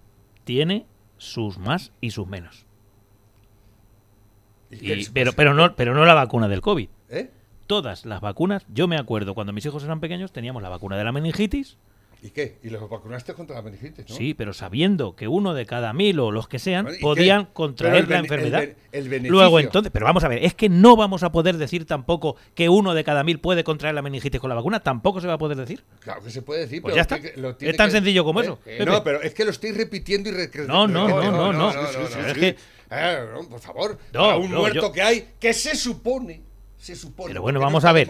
tiene sus más y sus menos. Pero, pero, no, pero no la vacuna del COVID. ¿Eh? Todas las vacunas, yo me acuerdo cuando mis hijos eran pequeños, teníamos la vacuna de la meningitis, ¿Y qué? ¿Y los vacunaste contra la meningitis, no? sí, pero sabiendo que uno de cada mil o los que sean Bueno, ¿y podían qué? contraer la enfermedad. el el. Luego entonces, pero vamos a ver, es que no vamos a poder decir tampoco que uno de cada mil puede contraer la meningitis con la vacuna, tampoco se va a poder decir. Claro que se puede decir, Pues pero ya es está. que lo tiene Es tan que- sencillo como ¿Eh? eso, Eh. No, pero es que lo estoy repitiendo y re- No, no, no, no, no. Es que- Eh, no, por favor, No, para un no, muerto yo- que hay, que se supone, se supone. Pero bueno, vamos a ver,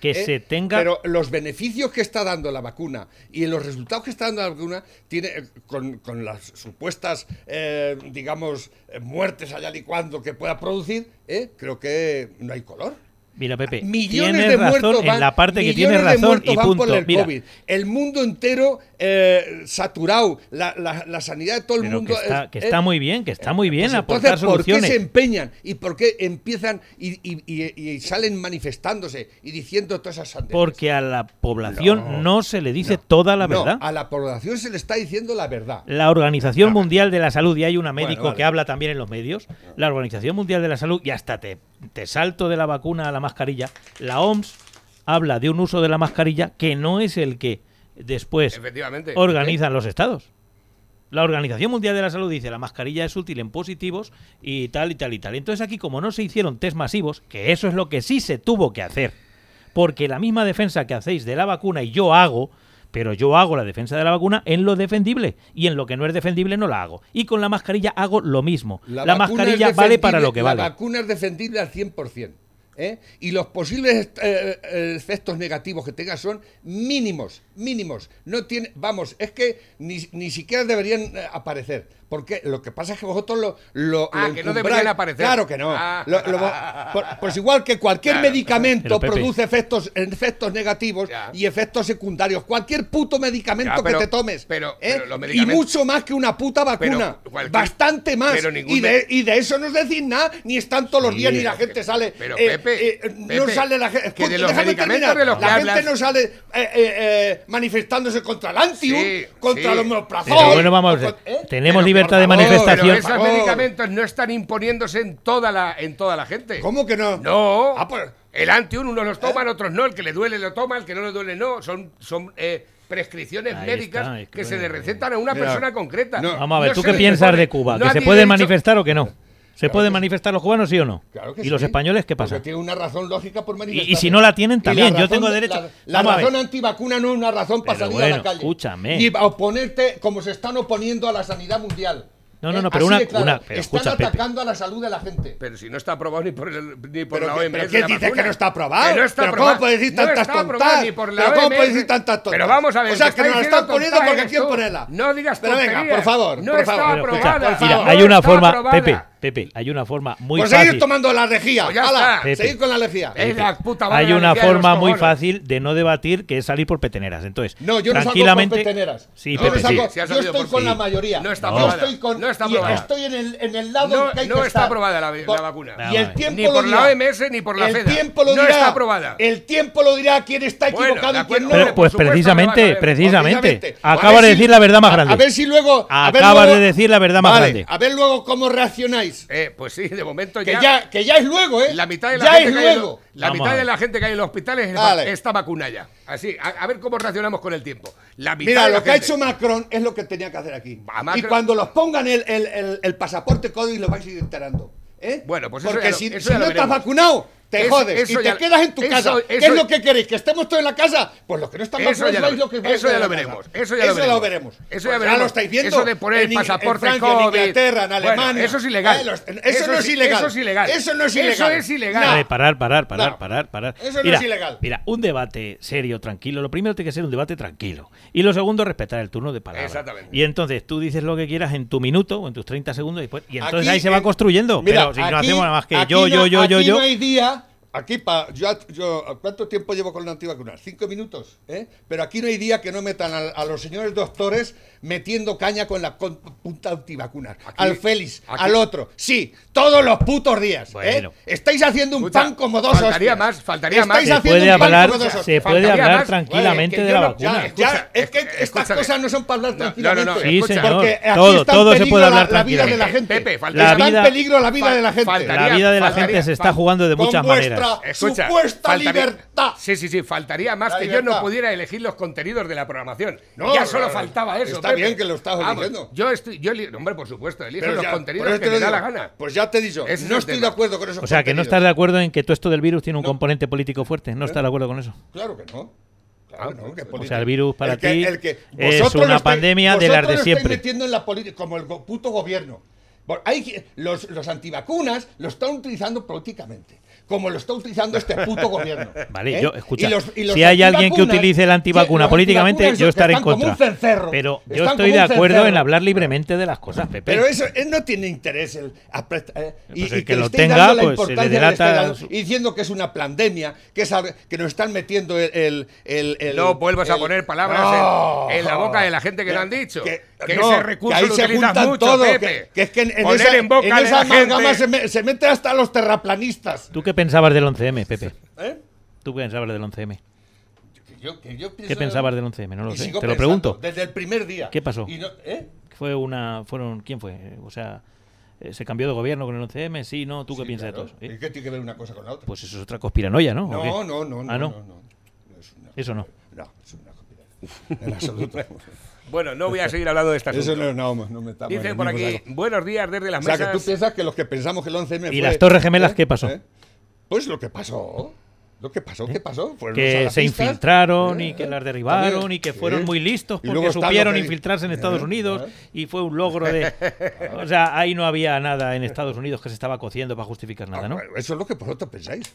que ¿eh? se tenga- Pero los beneficios que está dando la vacuna y los resultados que está dando la vacuna, tiene, eh, con, con las supuestas, eh, digamos, eh, muertes allá y cuando que pueda producir, eh, creo que no hay color. Mira, Pepe, Millones tienes de razón muertos van, en la parte que tienes razón y punto. por el Mira, COVID. El mundo entero eh, saturado, la, la- la sanidad de todo el pero mundo. que está, es- que eh, muy bien, que está muy bien pues aportar entonces, ¿por qué soluciones. se empeñan y por qué empiezan y, y- y- y salen manifestándose y diciendo todas esas sandeces? Porque a la población no, No, se le dice toda la No, verdad. a la población se le está diciendo la verdad. La Organización Mundial de la Salud, y hay una médico vale. que habla también en los medios, la Organización Mundial de la Salud, y hasta te, te salto de la vacuna a la mascarilla, la OMS habla de un uso de la mascarilla que no es el que después Efectivamente. organizan los estados. La Organización Mundial de la Salud dice la mascarilla es útil en positivos y tal y tal y tal. Entonces aquí como no se hicieron test masivos, que eso es lo que sí se tuvo que hacer, porque la misma defensa que hacéis de la vacuna y yo hago, pero yo hago la defensa de la vacuna en lo defendible y en lo que no es defendible no la hago. Y con la mascarilla hago lo mismo. La, mascarilla vale para lo que vale. La vacuna es defendible al 100%. ¿eh? Y los posibles eh, eh, efectos negativos que tenga son mínimos, mínimos. No tiene, vamos, es que ni, ni siquiera deberían porque lo que pasa es que vosotros lo. ah, que no deberían aparecer. Claro que no. Pues igual que cualquier medicamento produce efectos, efectos negativos y efectos secundarios. Cualquier puto medicamento que te tomes. Pero, ¿eh? los medicamentos... Y mucho más que una puta vacuna. Bastante más. Ningún... Y, de, y, de, eso no os decís nada, ni es tanto los días, ni la gente sale. Pero eh, Pepe, eh, No sale la gente. Que de los medicamentos de los que La gente no sale eh, manifestándose contra el antium, contra los meoprazol. Pero bueno, vamos, a ver. tenemos libertad libertad de oh, manifestación. Pero esos oh. medicamentos no están imponiéndose en toda la, en toda la gente. ¿Cómo que no? No. Ah, pues, el anti unos los toman, ¿Eh? otros no. El que le duele lo toma, el que no le duele no. Son, son eh, prescripciones médicas que, se le recetan a una persona concreta. Vamos a ver, no ¿tú qué piensas de Cuba? ¿Que se puede manifestar o que no? ¿Se claro pueden manifestar los cubanos, sí o no? Claro que ¿Y sí. los españoles qué pasa? Porque tiene una razón lógica por manifestar. Y, si no la tienen también, la yo tengo derecho. La, la, razón antivacuna no es una razón para Pero salir bueno, a la calle. Escúchame. Ni a oponerte como se están oponiendo a la sanidad mundial. No, no, no, eh, pero una, claro, una pero Están escucha, atacando Pepe. a la salud de la gente. Pero si no está aprobado ni por, el, ni por pero la OMS. ¿Pero quién dice vacuna? que no está aprobado? No está ¿Pero aprobado? cómo puedes decir no tantas tontas? ¿Pero cómo puedes decir tantas tontas? Pero vamos a ver. O sea, que nos la están poniendo porque quién ponerla. No digas Pero venga, por favor. No por favor. está aprobada. Mira, hay una forma, Pepe. Pepe, hay una forma muy pues fácil. seguir tomando la lejía. Pues seguir con la lejía. hay una forma muy fácil de no debatir que es salir por peteneras. Entonces, no, yo tranquilamente, no salgo por peteneras. Sí. Yo estoy con la mayoría. No está aprobada. Estoy no está aprobada. en el, lado no, que hay que está aprobada la, vacuna. Y el tiempo ni por dirá. la OMS ni por la el dirá. No está aprobada. El tiempo lo dirá quién está equivocado y quién no. Pero, pues precisamente, precisamente. Acaba de decir la verdad más grande. A ver si luego Acaba de decir la verdad más grande. A ver luego cómo reaccionáis. Eh, pues sí, de momento que ya, Que ya es luego, ¿eh? La mitad de la, gente, es que. Hay, la mitad de la gente que hay en los hospitales está, está vacuna ya. Así, a, ver cómo reaccionamos con el tiempo. La mitad Mira, de lo que ha hecho Macron es lo que tenía que hacer aquí. Y cuando los pongan el, el, el, el pasaporte COVID lo vais a ir enterando. ¿eh? Bueno, pues Porque eso si no estás vacunado, te jodes eso y te quedas en tu casa. ¿Qué es lo que queréis? ¿Que estemos todos en la casa? Pues los que no están vacunados lo que Eso ya lo veremos. Eso ya lo veremos. Eso ya, pues lo estáis viendo. Eso de poner el pasaporte en Inglaterra, en Alemania. Eso es ilegal. Eh, eso, no es ilegal. Eso es ilegal. Eso no es ilegal. Eso es ilegal. Parar, parar, parar, parar, parar. Eso no es ilegal. Mira, un debate serio, tranquilo. Lo primero tiene que ser un debate tranquilo. Y lo segundo, respetar el turno de palabra. Exactamente. Y entonces tú dices lo que quieras en tu minuto o en tus 30 segundos y, después, y entonces ahí se va construyendo. Mira, pero si no hacemos nada más que yo, yo, yo, yo, yo. No hay día Aquí, pa, yo, yo, ¿cuánto tiempo llevo con la antivacuna? Cinco minutos, ¿eh? Pero aquí no hay día que no metan a, los señores doctores metiendo caña con la punta antivacunas. Aquí, al Félix, al otro. Sí, todos los putos días. ¿eh? Estáis haciendo un pan como dos Faltaría más, faltaría más. Se puede hablar, se puede hablar tranquilamente de la vacuna. Ya, es que estas cosas no son para hablar tranquilamente. No, no, no, sí. Porque aquí todo, está todo se puede hablar la, la vida de la gente. Pepe, está en peligro la vida de la gente. La vida de la gente se está jugando de muchas maneras supuesta libertad. Sí, sí, sí, faltaría más que yo no pudiera elegir los contenidos de la programación. Ya solo eh, faltaba eso. Está bien que lo estás eligiendo. Yo estoy, yo, hombre, por supuesto, elijo los contenidos que me da la gana. Pues ya te he dicho, no estoy de acuerdo con eso. O sea, que no estás de acuerdo en que todo esto del virus tiene un componente político fuerte. No ¿Eh? estás de acuerdo con eso. Claro que no. Claro, ah, pues, o sea, el virus para ti es una pandemia de las de siempre. metiendo en la política, como el puto gobierno. Hay, los, los antivacunas lo están utilizando políticamente como lo está utilizando este puto gobierno. Vale, ¿Eh? yo, escucha, si hay alguien que utilice la antivacuna políticamente, yo estaré en contra. Cencerro, pero yo estoy de acuerdo en hablar libremente de las cosas, Pepe. Pero eso eh, no tiene interés. El, eh, pues y, que, lo tenga, pues se le delata... Y diciendo que es una pandemia, que, es, que nos están metiendo el... no vuelvas a poner palabras en, la boca de la gente que lo han dicho que no, ese recurso que ahí lo se juntan mucho, todo, Pepe. Que, que, es que en, en esa, en boca en esa amalgama se, me, se, mete hasta los terraplanistas. ¿Tú qué pensabas del 11M, Pepe? ¿Eh? ¿Tú qué pensabas del 11M? Yo, que yo ¿Qué pensabas del 11M? No lo sé, te pensando, lo pregunto. Desde el primer día. ¿Qué pasó? Y no, ¿eh? Fue una, fueron, ¿quién fue? O sea, eh, se cambió de gobierno con el 11M, sí, no, ¿tú qué sí, piensas claro. de todo eso? ¿eh? ¿Qué tiene que ver una cosa con la otra? Pues eso es otra conspiranoia, ¿no? No, no, no, ah, no, no, no, no, Eso no. No, es una conspiranoia. En absoluto. Bueno, no voy a seguir hablando de estas cosas. Eso no, no, no, me está Dicen por aquí, saco. buenos días desde las mesas. O sea, mesas. que tú piensas que los que pensamos que el 11M. ¿Y fue, las Torres Gemelas ¿eh? qué pasó? ¿Eh? Pues lo que pasó. Lo que pasó, ¿Eh? ¿qué pasó? Fueron que se infiltraron eh, y que las derribaron y que fueron muy listos porque supieron que... infiltrarse en Estados ¿Eh? Unidos ¿Eh? y fue un logro de... o sea, ahí no había nada en Estados Unidos que se estaba cociendo para justificar nada, ¿no? Eso es lo que vosotros pensáis.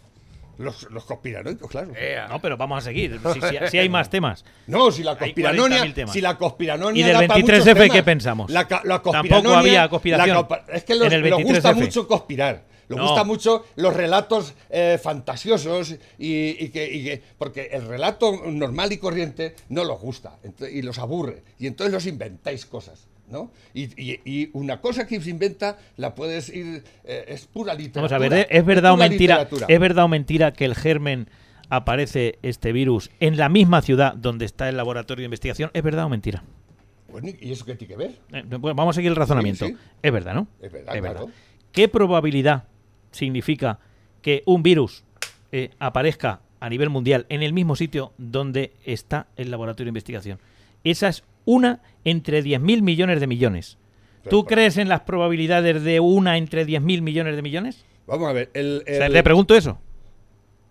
Los, los conspiranoicos, claro. Ea. No, pero vamos a seguir. Si, si- si hay más temas. No, si la Hay conspiranonia, 40.000 temas. si la conspiranonia ¿Y del da para 23F muchos temas. qué pensamos? La, la Tampoco había conspiración la es que los, en el les gusta 23F. mucho conspirar. Les No. gusta mucho los relatos eh, fantasiosos y, y que, y que- porque el relato normal y corriente no los gusta y los aburre y entonces los inventáis cosas. ¿No? Y, y- y una cosa que se inventa la puedes ir es es pura literatura. Vamos a ver, ¿es verdad o mentira? literatura. ¿Es verdad o mentira que el germen aparece este virus en la misma ciudad donde está el laboratorio de investigación? ¿Es verdad o mentira? Bueno, ¿Y eso qué tiene que ver? Eh, bueno, vamos a seguir el razonamiento. Sí, sí. Es verdad, ¿no? Es verdad, claro. ¿Qué probabilidad significa que un virus eh, aparezca a nivel mundial en el mismo sitio donde está el laboratorio de investigación? Esa es una entre 10.000 millones de millones. ¿Tú crees en las probabilidades de una entre 10.000 millones de millones? Vamos a ver. El, O sea, el- le pregunto eso.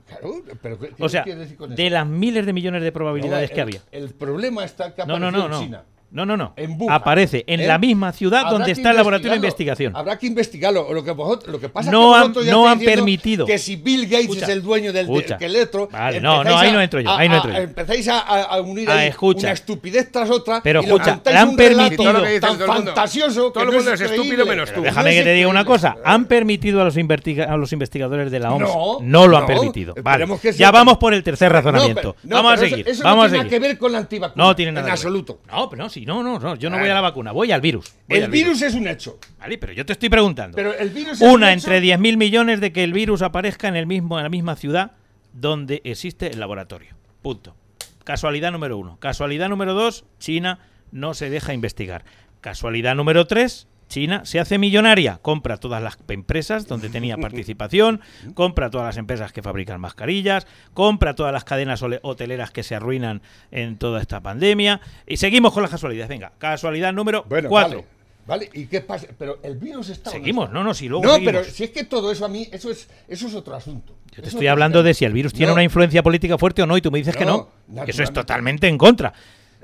Claro, pero ¿qué- O sea, decir con de eso? las miles de millones de probabilidades No, que había. El problema está que No, no, no, en. China. No, no, no. En Wuhan, Aparece en ¿eh? la misma ciudad donde está el laboratorio de investigación. Habrá que investigarlo. Lo que, vosotros, lo que pasa No es que han- no han permitido. Que si Bill Gates Escucha, es el dueño del escucha. que. Vale, no, no, ahí a- no entro yo, a- ahí no a- entro yo. Empezáis a, unir Ah, ahí una estupidez tras otra. Pero y escucha, le han un permitido- tan todo el mundo. fantasioso. Todo el que no mundo es estúpido menos tú. Déjame No que te diga una cosa. ¿Han permitido a los, investiga- a los investigadores de la OMS? No, lo han no, permitido. Vale. Ya vamos por el tercer No, razonamiento. no, vamos a seguir. Eso, no tiene nada que ver con la antivacuna. No tiene nada En absoluto. No, pero no, sí, no, no, no, yo no voy a la vacuna, voy al virus. Voy El al virus es un hecho. Vale, pero yo te estoy preguntando. Pero el virus es un Una hecho. entre 10.000 millones de que el virus aparezca en, el mismo, en la misma ciudad donde existe el laboratorio. Punto. Casualidad número uno. Casualidad número dos, China no se deja investigar. Casualidad número tres, China se hace millonaria, compra todas las empresas donde tenía participación, compra todas las empresas que fabrican mascarillas, compra todas las cadenas hoteleras que se arruinan en toda esta pandemia. Y seguimos con las casualidades. Venga, casualidad número Bueno, cuatro. Vale, vale, ¿y qué pasa? Pero el virus está. no Seguimos, no, no, si luego No, seguimos. pero si es que todo eso a mí, eso es, eso es otro asunto. Yo te estoy hablando de si el virus tiene No. una influencia política fuerte o no, y tú me dices que No, no. Eso es totalmente en contra.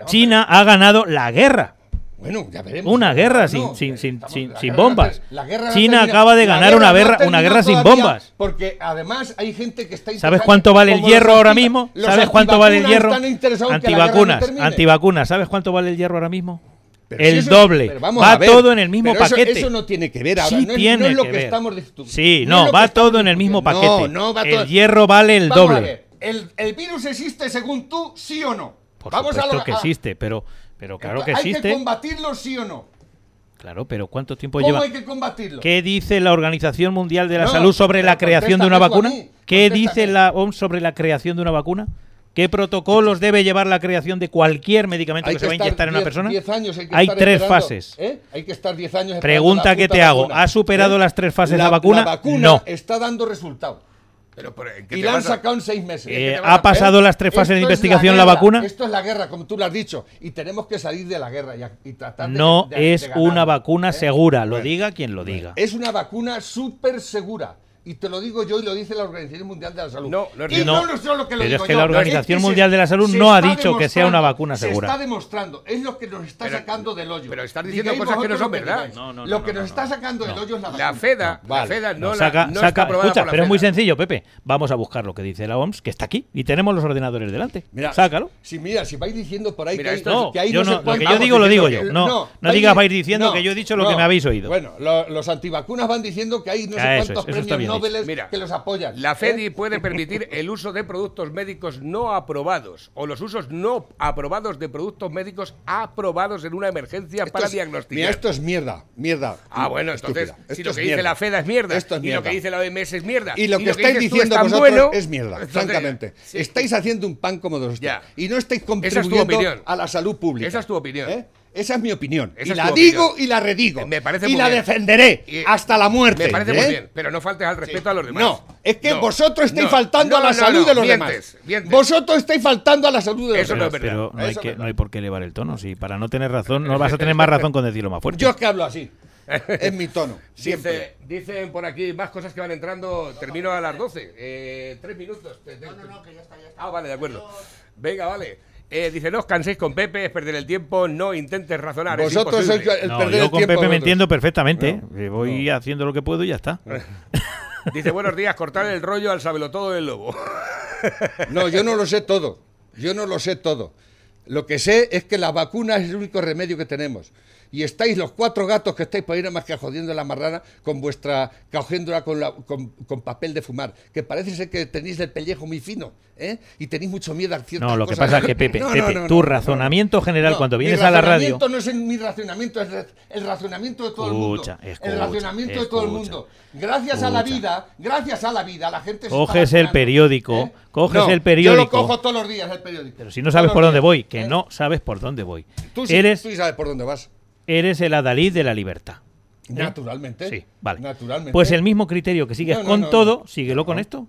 China ha ganado la guerra. Bueno, ya veremos. Una guerra sin, No, sin, sin, estamos- sin, guerra no bombas. la guerra no China termina- acaba de ganar una, no guerra, una termina guerra sin bombas. Porque además hay gente que está ¿Sabes cuánto vale el hierro ahora mismo? ¿Sabes cuánto vale el hierro? guerra no Antivacunas, antivacunas. ¿Sabes cuánto vale el hierro ahora mismo? Pero si el eso- doble. Va a ver, todo en el mismo pero eso- paquete. Eso, no tiene que ver ahora. Sí no, tiene no es lo que que, ver. estamos. Sí, no, lo va todo en el mismo paquete. No, no, va El todo- hierro vale el Vamos a doble. ver, ¿El, el virus existe según tú, sí o no? Por Vamos supuesto lo- que existe, pero, pero claro que ¿Hay existe. que combatirlo, sí o no? Claro, pero ¿cuánto tiempo ¿Cómo lleva? hay que combatirlo? ¿Qué dice la Organización Mundial de la No, Salud sobre la creación de una vacuna? mí, ¿Qué dice la OMS sobre la creación de una vacuna? ¿Qué protocolos debe llevar la creación de cualquier medicamento Hay que se va a inyectar en una 10 persona? 10 años, hay que Hay tres fases. ¿eh? Hay que estar 10 años Pregunta la que te hago, vacuna, ¿ha superado ¿eh? las tres fases la vacuna? La vacuna No. está dando resultado. Pero, pero, ¿en qué Y te la han vas a- sacado en seis meses. Eh, te vas a- ¿Ha pasado las tres fases de es investigación la guerra, vacuna? Esto es la guerra, como tú lo has dicho. Y tenemos que salir de la guerra y, a- y tratar de- No de- de es ganarla, una vacuna ¿eh? segura, lo Bueno, diga quien lo diga. Es una vacuna súper segura. Y te lo digo yo y lo dice la Organización Mundial de la Salud. No, no es y no, no solo que lo Pero digo es que yo, la es Organización se- Mundial de la Salud se no ha dicho que sea una vacuna Se segura. está demostrando. Es lo que nos está Pero- sacando del hoyo. pero estás diciendo Digáis cosas que no son lo verdad. No, no, Lo no, que no, nos no, está no. sacando del hoyo es la La vacuna. FEDA, la Vale. FEDA no, No, la- saca, no saca- está escucha, por la pero es muy sencillo, Pepe. Vamos a buscar lo que dice la OMS, que está aquí, y tenemos los ordenadores delante. Mira, Sácalo. Si mira, si vais diciendo por ahí Mira, que hay, esto No, que hay yo no, sé no, lo que cuántos- yo digo lo digo diciendo yo. que- No, no digas di- vais diciendo que yo he dicho lo que me habéis oído. Bueno, lo- los antivacunas van diciendo que hay no sé cuántos eso está premios Mira, que los apoyan. La ¿eh? FEDI puede permitir el uso de productos médicos no aprobados o los usos no aprobados de productos médicos aprobados en una emergencia Esto para es- diagnosticar. Mira, esto es mierda, mierda. Ah, bueno, entonces, si lo que dice mierda. la FEDA es mierda Esto es y lo mierda. que dice la OMS es mierda Y lo que estáis diciendo es vosotros bueno, es mierda, entonces, francamente. sí. Estáis haciendo un pan como dos. Y no estáis es contribuyendo a la salud pública. Esa es tu opinión. ¿Eh? Esa es mi opinión. Esa y la digo opinión. y la redigo. Me parece y muy la bien. defenderé Y- hasta la muerte. Me parece ¿eh? muy bien, pero no faltes al respeto a los demás. No, es que No, vosotros estáis no, faltando no, a la no, salud no, de los mientes, demás. mientes. Vosotros estáis faltando a la salud de los Eso no demás. es verdad. Pero no hay, que, es no hay por qué elevar el tono. Si para no tener razón, no vas a tener más razón con decirlo más fuerte. Yo es que hablo así. es mi tono. Siempre. Dice, dicen por aquí más cosas que van entrando. Termino a las 12. Eh, tres minutos. No, no, no, que ya está, ya está. Ah, vale, de acuerdo. Venga, vale. Eh, dice, no os canséis con Pepe, es perder el tiempo, no intentes razonar. es Vosotros sois imposible". el No, perder yo el con tiempo Pepe me entiendo perfectamente. ¿eh? Voy haciendo lo que puedo y ya está. Dice, buenos días, cortar el rollo al sabelotodo del lobo. No, yo no lo sé todo. Yo no lo sé todo. Lo que sé es que la vacuna es el único remedio que tenemos. Y estáis los cuatro gatos que estáis por ahí nada más que jodiendo la marrana con vuestra cogiéndola con, la- con, con papel de fumar. Que parece ser que tenéis el pellejo muy fino, ¿eh? Y tenéis mucho miedo a ciertas No, lo que pasa es que, Pepe, No, Pepe, no, tu razonamiento general cuando vienes a la radio. razonamiento no es mi racionamiento, es el- racionamiento de todo Escucha, el mundo. escucha, el racionamiento de todo el mundo. Gracias a la vida, gracias a la vida, la gente se está Coges el periódico, ¿eh? coges el Yo lo periódico. cojo todos los días, el periódico. Pero si no sabes por dónde voy, que ¿eh? no sabes por dónde voy. Tú sí, eres, tú sí sabes por dónde vas. Eres el adalid de la libertad. ¿eh? Naturalmente. Sí, vale. Naturalmente. Pues el mismo criterio que sigues No, no, con no, todo, no. síguelo con esto.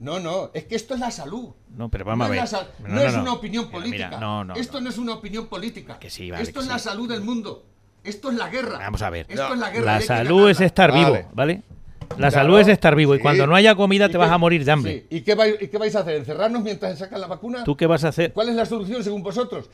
No, no, es que esto es la salud. No, pero vamos no a ver. Es la sal- No, no, no, es una opinión Mira, política. mira, no, no, Esto no. es una opinión política. Que sí, vale, Esto que es la salud del mundo. Esto es la guerra. Vamos a ver. Esto es la guerra. La salud es estar vivo, Vale. La Claro, salud es estar vivo y cuando no haya comida ¿Y te vas a morir de hambre. sí. ¿Y qué, vais, y qué vais a hacer? ¿Encerrarnos mientras se sacan la vacuna? ¿Tú qué vas a hacer? ¿Cuál es la solución según vosotros?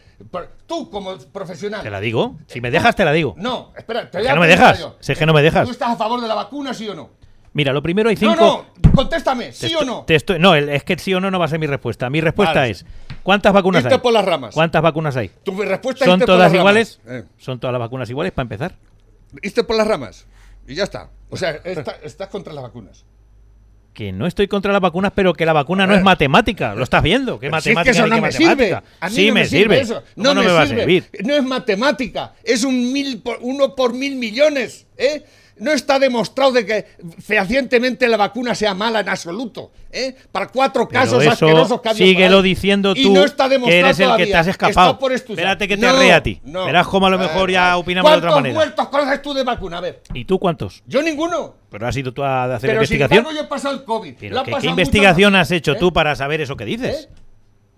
Tú, como profesional. Te la digo. Si me dejas, te la digo. No, espera, te voy a no me dejas. yo. Es que no me dejas. ¿Tú estás a favor de la vacuna, sí o no? Mira, lo primero hay cinco. No, no, contéstame, sí o no. te estoy- no, es que sí o no no va a ser mi respuesta. Mi respuesta Vale. es: ¿cuántas vacunas Irte hay? por las ramas. ¿Cuántas vacunas hay? Tu respuesta es ¿Son por todas las iguales? ramas. Eh. ¿Son todas las vacunas iguales para empezar? Irte por las ramas. Y ya está. O sea, está- estás contra las vacunas. Que no estoy contra las vacunas, pero que la vacuna no es matemática. Lo estás viendo. ¿Qué Pero si es matemática que eso no me sirve. matemática? A mí sí no me sirve. eso. ¿Cómo No, no me, me va a sirve. servir? No es matemática. Es un mil por, uno por mil millones. ¿eh? No está demostrado de que fehacientemente la vacuna sea mala en absoluto. ¿eh? Para cuatro Pero casos eso asquerosos que ha habido síguelo diciendo Y tú, no está que demostrado eres el que te has escapado. Espérate que te No, a ti. no. Verás cómo a lo Eh, mejor ya opinamos de otra ¿Cuántos manera. muertos conoces tú de vacuna? A ver. ¿Y tú cuántos? Yo ninguno. Pero has ido tú a hacer Pero investigación. embargo yo he pasado el COVID. Pero ¿qué, investigación has hecho ¿Eh? tú para saber eso que dices?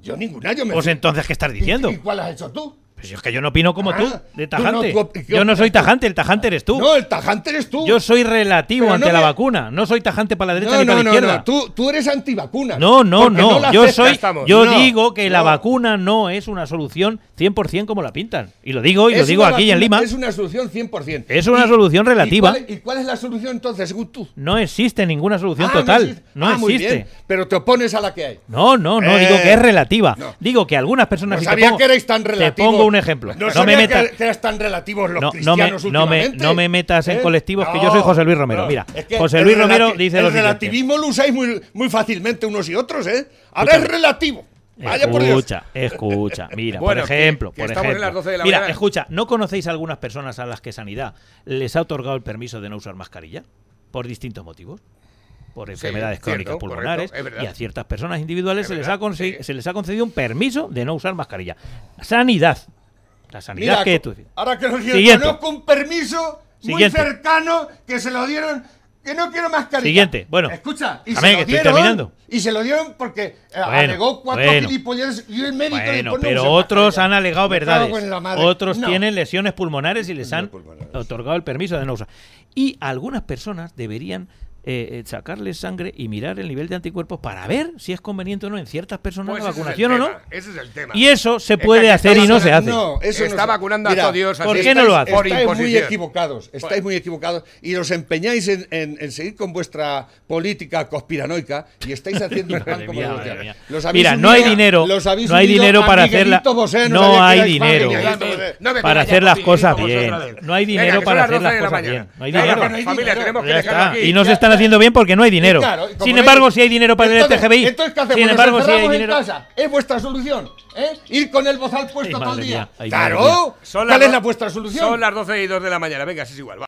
Yo ninguna. Yo me Pues entonces, ¿qué estás diciendo? ¿Y cuál has hecho tú? Pues es que yo no opino como Ah, tú, de tú no, tajante. tú yo no soy tajante, el tajante eres tú. No, el tajante eres tú. Yo soy relativo Pero ante no la me- vacuna. No soy tajante para la derecha No, ni para no, la izquierda. no. Tú, tú eres antivacuna. No, no, no. yo soy, estamos. yo No, digo que la vacuna no es una solución 100% como la pintan. Y lo digo y lo digo aquí en vacuna- Lima. Es una solución 100%. Es una Y- solución ¿y relativa. cuál, ¿Y cuál es la solución entonces, según tú? No existe ninguna solución Ah, no total. existe. No, Ah, muy existe. bien, pero te opones a la que hay. No, no, no, Eh, digo que es relativa. no. Digo que algunas personas. No sabía que erais tan Te relativos. Pongo un ejemplo. No, No, sabía me metas. que, eras tan relativos los No, no, me, cristianos no, me, no me metas en ¿Eh? colectivos, que yo soy José Luis Romero. no. Mira, Es que José el Luis Romero dice el lo siguiente. relativismo lo usáis muy, muy fácilmente unos y otros, ¿eh? Ahora es relativo. Vaya por Dios. Escucha, escucha. Mira, Bueno, por ejemplo, que por estamos en ejemplo. las 12 de la Mira, mañana. escucha, ¿no conocéis algunas personas a las que Sanidad les ha otorgado el permiso de no usar mascarilla? Por distintos motivos. Por enfermedades crónicas pulmonares y a ciertas personas individuales Es se les, verdad, ha sí. se les ha concedido un permiso de no usar mascarilla. Sanidad. La sanidad Mira, que tú. ahora que lo conozco un permiso Siguiente. muy cercano que se lo dieron que no quiero mascarilla. Siguiente, bueno. Escucha, y se que lo estoy dieron terminando. y se lo dieron porque eh, Bueno, alegó cuatro bueno. gilipollas y el médico le Bueno, dijo, no pero otros han alegado verdades. Otros No. tienen lesiones pulmonares y les han pulmonares. otorgado el permiso de no usar. Y algunas personas deberían eh, eh, sacarles sangre y mirar el nivel de anticuerpos para ver si es conveniente o no en ciertas personas Pues la el vacunación o no. Ese es el tema. Y eso se Es que puede hacer y no se el- hace. No, eso Está no vacunando a Mira, todo Dios. ¿por qué no lo hace? Por estáis muy equivocados, estáis muy equivocados y os empeñáis en, en- en seguir con vuestra política conspiranoica y estáis haciendo plan Madre como mía, los habéis Mira, no hay dinero, los habéis no hay dinero para hacer la- Miguelito Bosé, no hay dinero. para hacer las cosas bien. No hay dinero para hacer 12 las cosas bien. No hay dinero. Y no se están está. Haciendo bien porque no hay dinero. Claro, y como Sin veis- embargo, si hay dinero para el Entonces- LGTBI. Entonces, ¿qué hacemos? Sin embargo, si hay en dinero. casa. Es vuestra solución. ¿eh? Ir con el bozal puesto Ay, todo el día. mía, claro. ¿Cuál las es la vuestra solución? Son las 12 y 2 de la mañana. Venga, así es igual. va.